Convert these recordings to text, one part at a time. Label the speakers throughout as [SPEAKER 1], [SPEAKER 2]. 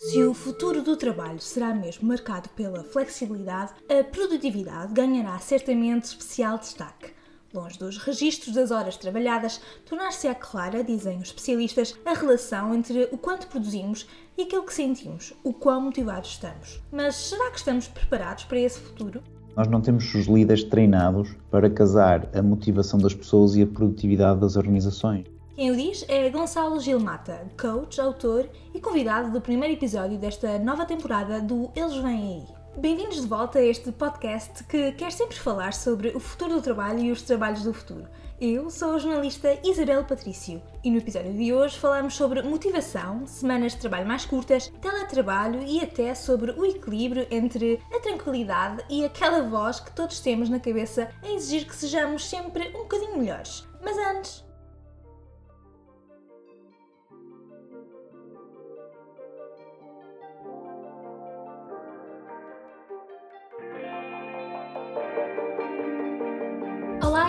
[SPEAKER 1] Se o futuro do trabalho será mesmo marcado pela flexibilidade, a produtividade ganhará certamente especial destaque. Longe dos registros das horas trabalhadas, tornar-se-á clara, dizem os especialistas, a relação entre o quanto produzimos e aquilo que sentimos, o quão motivados estamos. Mas será que estamos preparados para esse futuro?
[SPEAKER 2] Nós não temos os líderes treinados para casar a motivação das pessoas e a produtividade das organizações.
[SPEAKER 1] Quem o diz é Gonçalo Gilmata, coach, autor e convidado do primeiro episódio desta nova temporada do Eles Vêm Aí. Bem-vindos de volta a este podcast que quer sempre falar sobre o futuro do trabalho e os trabalhos do futuro. Eu sou a jornalista Isabel Patrício e no episódio de hoje falamos sobre motivação, semanas de trabalho mais curtas, teletrabalho e até sobre o equilíbrio entre a tranquilidade e aquela voz que todos temos na cabeça a exigir que sejamos sempre um bocadinho melhores. Mas antes,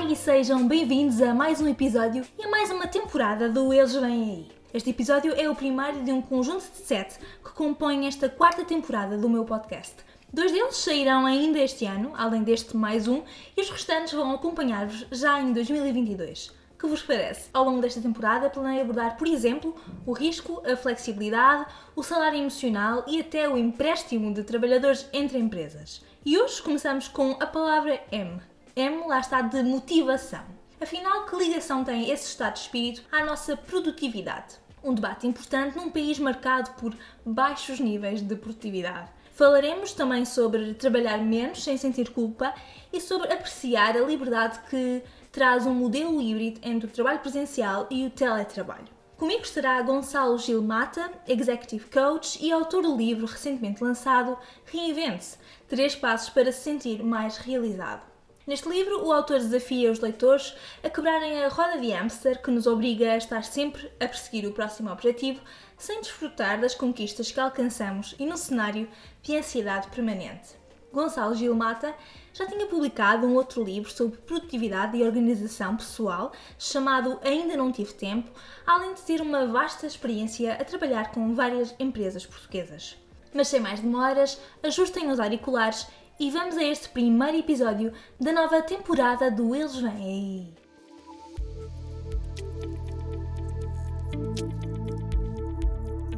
[SPEAKER 1] e sejam bem-vindos a mais um episódio e a mais uma temporada do Eles Vêm Aí. Este episódio é o primeiro de um conjunto de sete que compõem esta quarta temporada do meu podcast. Dois deles sairão ainda este ano, além deste mais um, e os restantes vão acompanhar-vos já em 2022. Que vos parece? Ao longo desta temporada planei abordar, por exemplo, o risco, a flexibilidade, o salário emocional e até o empréstimo de trabalhadores entre empresas. E hoje começamos com a palavra M, M lá está de motivação. Afinal, que ligação tem esse estado de espírito à nossa produtividade? Um debate importante num país marcado por baixos níveis de produtividade. Falaremos também sobre trabalhar menos sem sentir culpa e sobre apreciar a liberdade que traz um modelo híbrido entre o trabalho presencial e o teletrabalho. Comigo estará Gonçalo Gil Mata, Executive Coach e autor do livro recentemente lançado Reinvente-se Três Passos para se Sentir Mais Realizado. Neste livro, o autor desafia os leitores a quebrarem a roda de hamster que nos obriga a estar sempre a perseguir o próximo objetivo sem desfrutar das conquistas que alcançamos e num cenário de ansiedade permanente. Gonçalo Gil Mata já tinha publicado um outro livro sobre produtividade e organização pessoal chamado Ainda Não Tive Tempo, além de ter uma vasta experiência a trabalhar com várias empresas portuguesas. Mas sem mais demoras, ajustem os auriculares e vamos a este primeiro episódio da nova temporada do Eles Vêm Aí.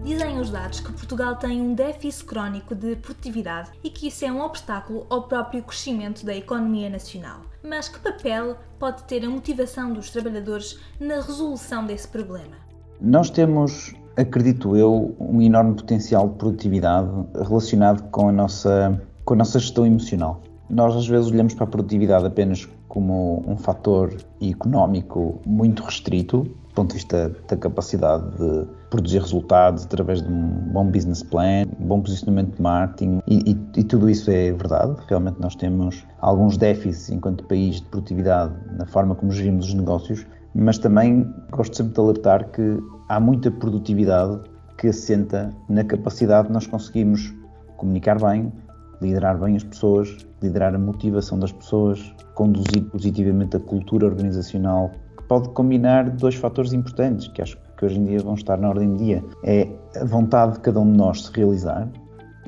[SPEAKER 1] Dizem os dados que Portugal tem um déficit crónico de produtividade e que isso é um obstáculo ao próprio crescimento da economia nacional. Mas que papel pode ter a motivação dos trabalhadores na resolução desse problema?
[SPEAKER 2] Nós temos, acredito eu, um enorme potencial de produtividade relacionado com a nossa com a nossa gestão emocional. Nós às vezes olhamos para a produtividade apenas como um fator económico muito restrito, do ponto de vista da capacidade de produzir resultados através de um bom business plan, um bom posicionamento de marketing, e, e, e, tudo isso é verdade. Realmente nós temos alguns déficits enquanto país de produtividade na forma como gerimos os negócios, mas também gosto sempre de alertar que há muita produtividade que assenta na capacidade de nós conseguirmos comunicar bem, liderar bem as pessoas, liderar a motivação das pessoas, conduzir positivamente a cultura organizacional, que pode combinar dois fatores importantes que acho que hoje em dia vão estar na ordem do dia. É a vontade de cada um de nós se realizar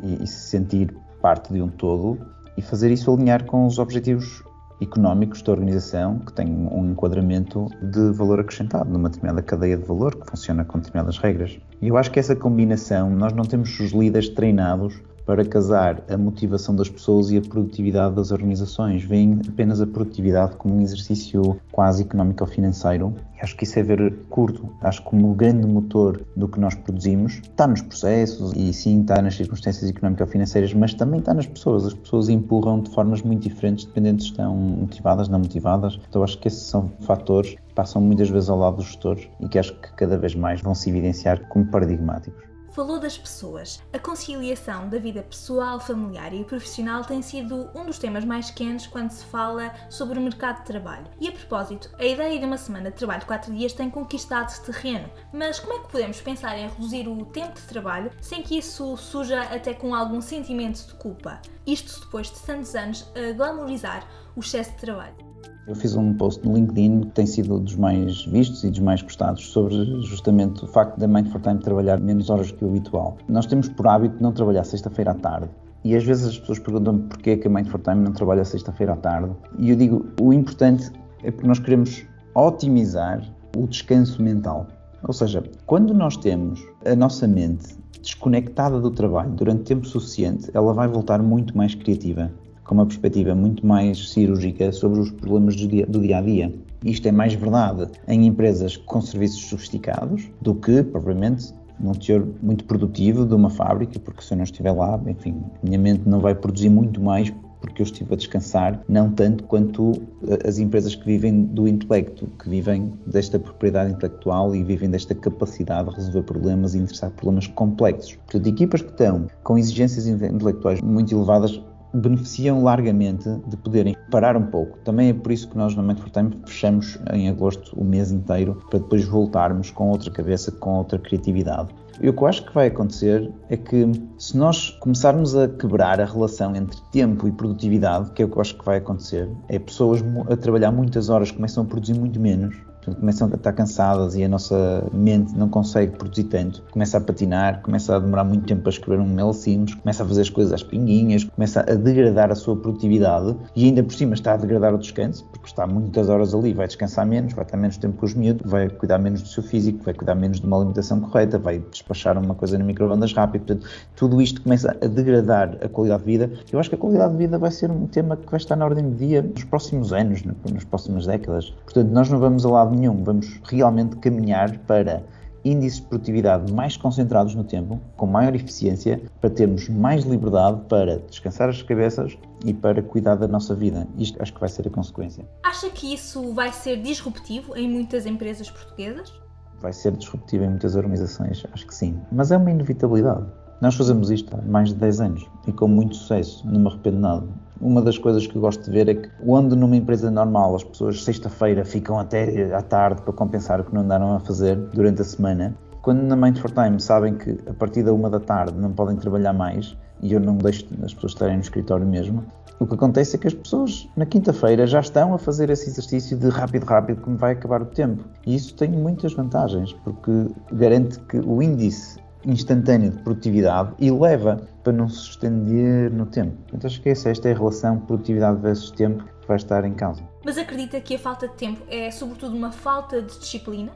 [SPEAKER 2] e, e se sentir parte de um todo e fazer isso alinhar com os objetivos económicos da organização que tem um enquadramento de valor acrescentado numa determinada cadeia de valor que funciona com determinadas regras. E eu acho que essa combinação, nós não temos os líderes treinados para casar a motivação das pessoas e a produtividade das organizações. Veem apenas a produtividade como um exercício quase económico ou financeiro. E acho que isso é ver curto. Acho que como o grande motor do que nós produzimos está nos processos e sim está nas circunstâncias económico ou financeiras, mas também está nas pessoas. As pessoas empurram de formas muito diferentes, dependendo se estão motivadas, não motivadas. Então acho que esses são fatores que passam muitas vezes ao lado dos gestores e que acho que cada vez mais vão se evidenciar como paradigmáticos
[SPEAKER 1] falou das pessoas. A conciliação da vida pessoal, familiar e profissional tem sido um dos temas mais quentes quando se fala sobre o mercado de trabalho. E a propósito, a ideia de uma semana de trabalho de 4 dias tem conquistado terreno. Mas como é que podemos pensar em reduzir o tempo de trabalho sem que isso suja até com algum sentimento de culpa? Isto depois de tantos anos a glamorizar o excesso de trabalho.
[SPEAKER 2] Eu fiz um post no LinkedIn que tem sido dos mais vistos e dos mais gostados sobre justamente o facto da Mind for Time trabalhar menos horas que o habitual. Nós temos por hábito não trabalhar sexta-feira à tarde. E às vezes as pessoas perguntam-me porquê é que a Mind for Time não trabalha sexta-feira à tarde. E eu digo, o importante é porque nós queremos otimizar o descanso mental. Ou seja, quando nós temos a nossa mente desconectada do trabalho durante tempo suficiente, ela vai voltar muito mais criativa, com uma perspectiva muito mais cirúrgica sobre os problemas do dia, do dia a dia. Isto é mais verdade em empresas com serviços sofisticados do que, propriamente, num teor muito produtivo de uma fábrica, porque se eu não estiver lá, enfim, minha mente não vai produzir muito mais porque eu estive a descansar, não tanto quanto eh, as empresas que vivem do intelecto, que vivem desta propriedade intelectual e vivem desta capacidade de resolver problemas e interessar problemas complexos. Portanto, equipas que estão com exigências intelectuais muito elevadas beneficiam largamente de poderem parar um pouco. Também é por isso que nós na Mind for Time fechamos em agosto o mês inteiro para depois voltarmos com outra cabeça, com outra criatividade. E o que eu acho que vai acontecer é que se nós começarmos a quebrar a relação entre tempo e produtividade, que é o que eu acho que vai acontecer, é pessoas a trabalhar muitas horas começam a produzir muito menos Portanto, começam a estar cansadas e a nossa mente não consegue produzir tanto. Começa a patinar, começa a demorar muito tempo para escrever um mail simples, começa a fazer as coisas às pinguinhas, começa a degradar a sua produtividade e ainda por cima está a degradar o descanso, porque está muitas horas ali, vai descansar menos, vai estar menos tempo com os miúdos, vai cuidar menos do seu físico, vai cuidar menos de uma alimentação correta, vai despachar uma coisa no microondas rápido. Portanto, tudo isto começa a degradar a qualidade de vida. Eu acho que a qualidade de vida vai ser um tema que vai estar na ordem do dia nos próximos anos, nas próximas décadas. Portanto, nós não vamos a lado nenhum, vamos realmente caminhar para índices de produtividade mais concentrados no tempo, com maior eficiência, para termos mais liberdade para descansar as cabeças e para cuidar da nossa vida. Isto acho que vai ser a consequência.
[SPEAKER 1] Acha que isso vai ser disruptivo em muitas empresas portuguesas?
[SPEAKER 2] Vai ser disruptivo em muitas organizações, acho que sim. Mas é uma inevitabilidade. Nós fazemos isto há mais de 10 anos e com muito sucesso, não me arrependo nada. Uma das coisas que eu gosto de ver é que, onde numa empresa normal as pessoas sexta-feira ficam até à tarde para compensar o que não andaram a fazer durante a semana, quando na Mind for Time sabem que a partir da uma da tarde não podem trabalhar mais e eu não deixo as pessoas estarem no escritório mesmo, o que acontece é que as pessoas na quinta-feira já estão a fazer esse exercício de rápido, rápido, como vai acabar o tempo. E isso tem muitas vantagens, porque garante que o índice instantânea de produtividade e leva para não se estender no tempo. Então esqueça, esta é a relação produtividade versus tempo que vai estar em causa.
[SPEAKER 1] Mas acredita que a falta de tempo é sobretudo uma falta de disciplina?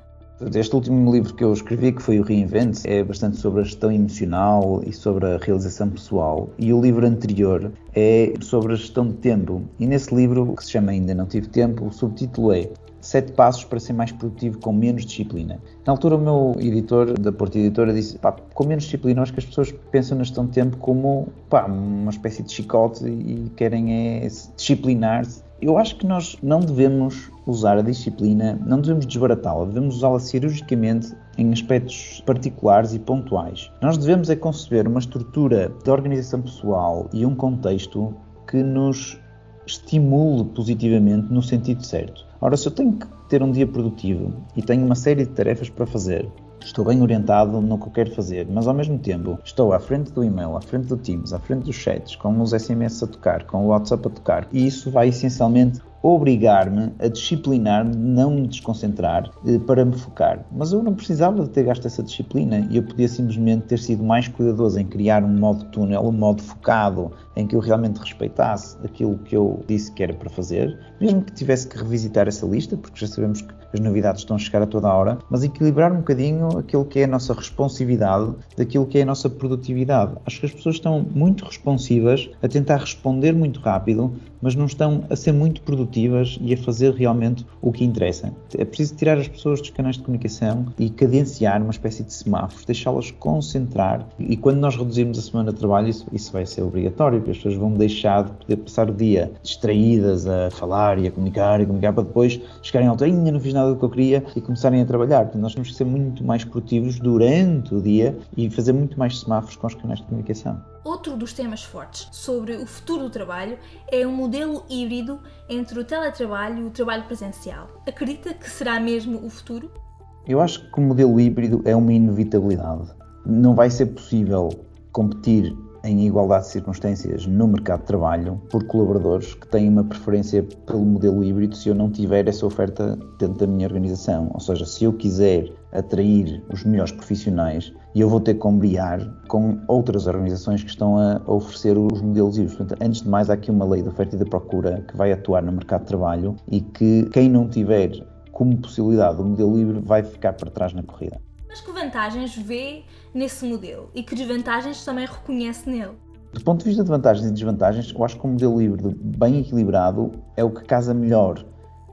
[SPEAKER 2] Este último livro que eu escrevi, que foi o Reinvent, é bastante sobre a gestão emocional e sobre a realização pessoal. E o livro anterior é sobre a gestão de tempo. E nesse livro, que se chama Ainda Não Tive Tempo, o subtítulo é sete passos para ser mais produtivo com menos disciplina. Na altura, o meu editor da Porta Editora disse: pá, com menos disciplina, acho que as pessoas pensam de tempo como pá, uma espécie de chicote e querem é disciplinar-se. Eu acho que nós não devemos usar a disciplina, não devemos desbaratá-la, devemos usá-la cirurgicamente em aspectos particulares e pontuais. Nós devemos é conceber uma estrutura de organização pessoal e um contexto que nos estimule positivamente no sentido certo. Ora, se eu tenho que ter um dia produtivo e tenho uma série de tarefas para fazer, estou bem orientado no que eu quero fazer, mas ao mesmo tempo estou à frente do e-mail, à frente do Teams, à frente dos chats, com os SMS a tocar, com o WhatsApp a tocar, e isso vai essencialmente obrigar-me a disciplinar-me, não me desconcentrar eh, para me focar. Mas eu não precisava de ter gasto essa disciplina e eu podia simplesmente ter sido mais cuidadoso em criar um modo túnel, um modo focado, em que eu realmente respeitasse aquilo que eu disse que era para fazer, mesmo que tivesse que revisitar essa lista, porque já sabemos que as novidades estão a chegar a toda a hora, mas equilibrar um bocadinho aquilo que é a nossa responsividade daquilo que é a nossa produtividade. Acho que as pessoas estão muito responsivas a tentar responder muito rápido, mas não estão a ser muito produtivas e a fazer realmente o que interessa. É preciso tirar as pessoas dos canais de comunicação e cadenciar uma espécie de semáforos, deixá-las concentrar. E quando nós reduzirmos a semana de trabalho, isso, isso vai ser obrigatório, porque as pessoas vão deixar de poder passar o dia distraídas a falar e a comunicar e a comunicar para depois chegarem ao ainda não fiz nada do que eu queria e começarem a trabalhar. Portanto, nós temos que ser muito mais produtivos durante o dia e fazer muito mais semáforos com os canais de comunicação.
[SPEAKER 1] Outro dos temas fortes sobre o futuro do trabalho é um modelo híbrido entre o teletrabalho e o trabalho presencial. Acredita que será mesmo o futuro?
[SPEAKER 2] Eu acho que o modelo híbrido é uma inevitabilidade. Não vai ser possível competir em igualdade de circunstâncias no mercado de trabalho por colaboradores que têm uma preferência pelo modelo híbrido se eu não tiver essa oferta dentro da minha organização. Ou seja, se eu quiser atrair os melhores profissionais e eu vou ter que combiar com outras organizações que estão a oferecer os modelos híbridos. Portanto, antes de mais, há aqui uma lei de oferta e de procura que vai atuar no mercado de trabalho e que quem não tiver como possibilidade o modelo híbrido vai ficar para trás na corrida.
[SPEAKER 1] Mas que vantagens vê nesse modelo e que desvantagens também reconhece nele?
[SPEAKER 2] Do ponto de vista de vantagens e desvantagens, eu acho que o modelo híbrido bem equilibrado é o que casa melhor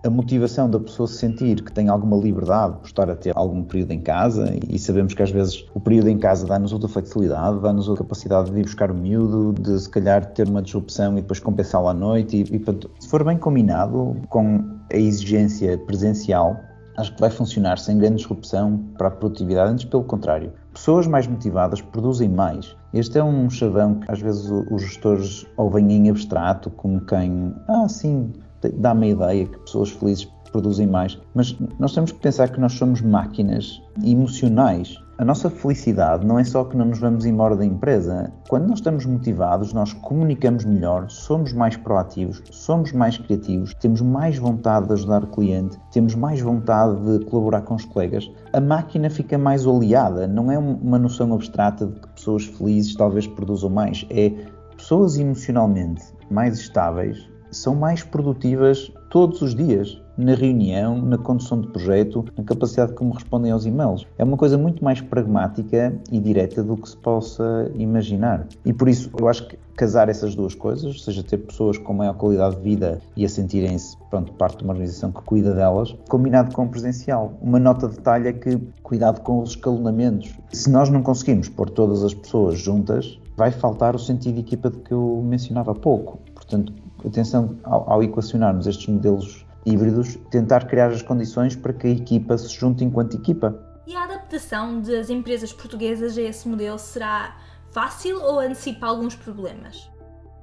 [SPEAKER 2] a motivação da pessoa se sentir que tem alguma liberdade por estar a ter algum período em casa e sabemos que às vezes o período em casa dá-nos outra flexibilidade, dá-nos outra capacidade de ir buscar o miúdo, de se calhar ter uma disrupção e depois compensá-lo à noite e, e se for bem combinado com a exigência presencial, acho que vai funcionar sem grande disrupção para a produtividade, antes pelo contrário. Pessoas mais motivadas produzem mais. Este é um chavão que às vezes os gestores ouvem em abstrato, como quem, ah, sim, dá-me a ideia que pessoas felizes produzem mais, mas nós temos que pensar que nós somos máquinas emocionais. A nossa felicidade não é só que não nos vamos embora da empresa. Quando nós estamos motivados, nós comunicamos melhor, somos mais proativos, somos mais criativos, temos mais vontade de ajudar o cliente, temos mais vontade de colaborar com os colegas. A máquina fica mais oleada, não é uma noção abstrata de que pessoas felizes talvez produzam mais, é pessoas emocionalmente mais estáveis são mais produtivas todos os dias, na reunião, na condução de projeto, na capacidade como respondem aos e-mails. É uma coisa muito mais pragmática e direta do que se possa imaginar. E por isso eu acho que casar essas duas coisas, ou seja, ter pessoas com maior qualidade de vida e a sentirem-se pronto, parte de uma organização que cuida delas, combinado com o presencial. Uma nota de detalhe é que cuidado com os escalonamentos. Se nós não conseguimos pôr todas as pessoas juntas, vai faltar o sentido de equipa de que eu mencionava há pouco. Portanto, atenção ao, ao equacionarmos estes modelos híbridos, tentar criar as condições para que a equipa se junte enquanto equipa.
[SPEAKER 1] E a adaptação das empresas portuguesas a esse modelo será fácil ou antecipa alguns problemas?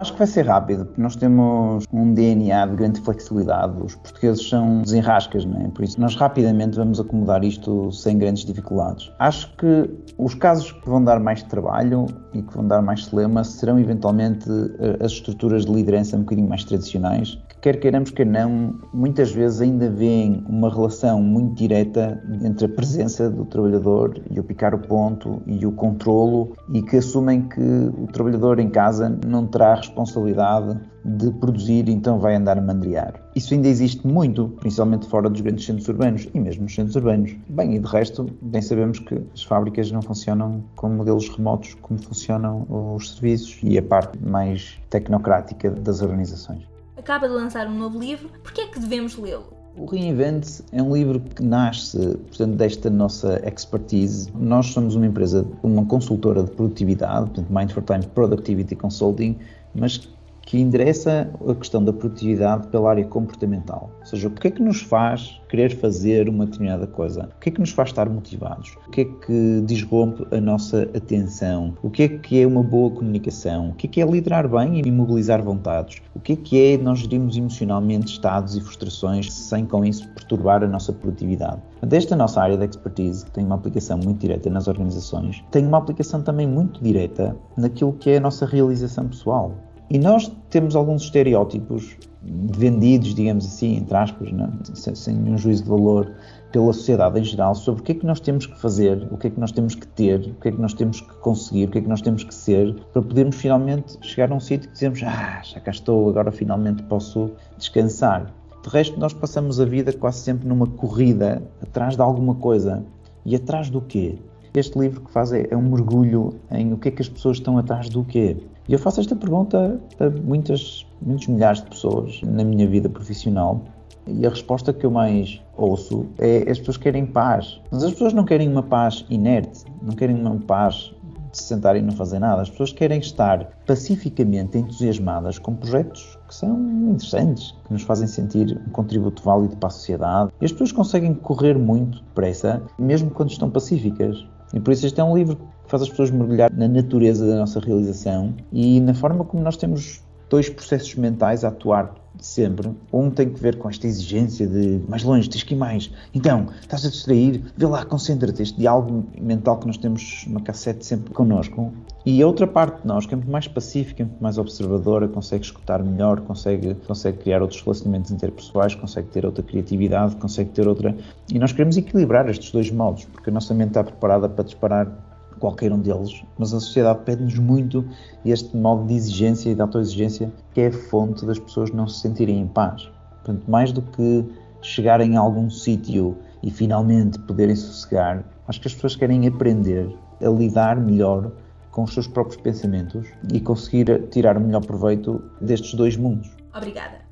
[SPEAKER 2] Acho que vai ser rápido, nós temos um DNA de grande flexibilidade. Os portugueses são desenrascas, não é? Por isso, nós rapidamente vamos acomodar isto sem grandes dificuldades. Acho que os casos que vão dar mais trabalho e que vão dar mais celema serão eventualmente eh, as estruturas de liderança um bocadinho mais tradicionais, quer queiramos, quer não, muitas vezes ainda veem uma relação muito direta entre a presença do trabalhador e o picar o ponto e o controlo e que assumem que o trabalhador em casa não terá responsabilidade de produzir, então vai andar a mandriar. Isso ainda existe muito, principalmente fora dos grandes centros urbanos e mesmo nos centros urbanos. Bem, e de resto, bem sabemos que as fábricas não funcionam com modelos remotos como funcionam os serviços e a parte mais tecnocrática das organizações.
[SPEAKER 1] Acaba de lançar um novo livro, por que é que devemos lê-lo?
[SPEAKER 2] O Reinvent é um livro que nasce, portanto, desta nossa expertise. Nós somos uma empresa, uma consultora de produtividade, portanto, Mind for Time Productivity Consulting, mas que endereça a questão da produtividade pela área comportamental. Ou seja, o que é que nos faz querer fazer uma determinada coisa? O que é que nos faz estar motivados? O que é que desrompe a nossa atenção? O que é que é uma boa comunicação? O que é que é liderar bem e mobilizar vontades? O que é que é nós gerirmos emocionalmente estados e frustrações sem com isso perturbar a nossa produtividade? Desta nossa área de expertise, que tem uma aplicação muito direta nas organizações, tem uma aplicação também muito direta naquilo que é a nossa realização pessoal. E nós temos alguns estereótipos vendidos, digamos assim, entre aspas, não? Sem, sem nenhum juízo de valor, pela sociedade em geral, sobre o que é que nós temos que fazer, o que é que nós temos que ter, o que é que nós temos que conseguir, o que é que nós temos que ser, para podermos finalmente chegar a um sítio que dizemos, ah, já cá estou, agora finalmente posso descansar. De resto, nós passamos a vida quase sempre numa corrida atrás de alguma coisa. E atrás do quê? Este livro que faz é, é um mergulho em o que é que as pessoas estão atrás do quê. E eu faço esta pergunta a muitas, muitos milhares de pessoas na minha vida profissional e a resposta que eu mais ouço é as pessoas querem paz. Mas as pessoas não querem uma paz inerte, não querem uma paz de se sentarem e não fazer nada. As pessoas querem estar pacificamente entusiasmadas com projetos que são interessantes, que nos fazem sentir um contributo válido para a sociedade. E as pessoas conseguem correr muito depressa, mesmo quando estão pacíficas. E por isso este é um livro faz as pessoas mergulhar na natureza da nossa realização e na forma como nós temos dois processos mentais a atuar sempre. Um tem que ver com esta exigência de mais longe, tens que ir mais. Então, estás a distrair, vê lá, concentra-te. Este diálogo mental que nós temos na cassete sempre connosco. E a outra parte de nós, que é muito mais pacífica, muito mais observadora, consegue escutar melhor, consegue, consegue criar outros relacionamentos interpessoais, consegue ter outra criatividade, consegue ter outra. E nós queremos equilibrar estes dois modos, porque a nossa mente está preparada para disparar qualquer um deles, mas a sociedade pede-nos muito este modo de exigência e de autoexigência que é a fonte das pessoas não se sentirem em paz. Portanto, mais do que chegarem a algum sítio e finalmente poderem sossegar, acho que as pessoas querem aprender a lidar melhor com os seus próprios pensamentos e conseguir tirar o melhor proveito destes dois mundos.
[SPEAKER 1] Obrigada.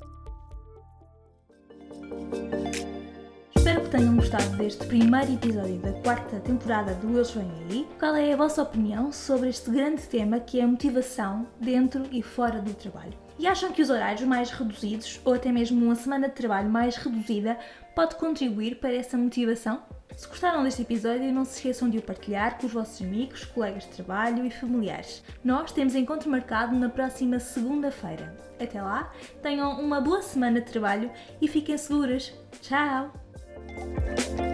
[SPEAKER 1] Gostado deste primeiro episódio da quarta temporada do Eles Vêm Aí. Qual é a vossa opinião sobre este grande tema que é a motivação dentro e fora do trabalho? E acham que os horários mais reduzidos ou até mesmo uma semana de trabalho mais reduzida pode contribuir para essa motivação? Se gostaram deste episódio, não se esqueçam de o partilhar com os vossos amigos, colegas de trabalho e familiares. Nós temos encontro marcado na próxima segunda-feira. Até lá, tenham uma boa semana de trabalho e fiquem seguras. Tchau! Bye.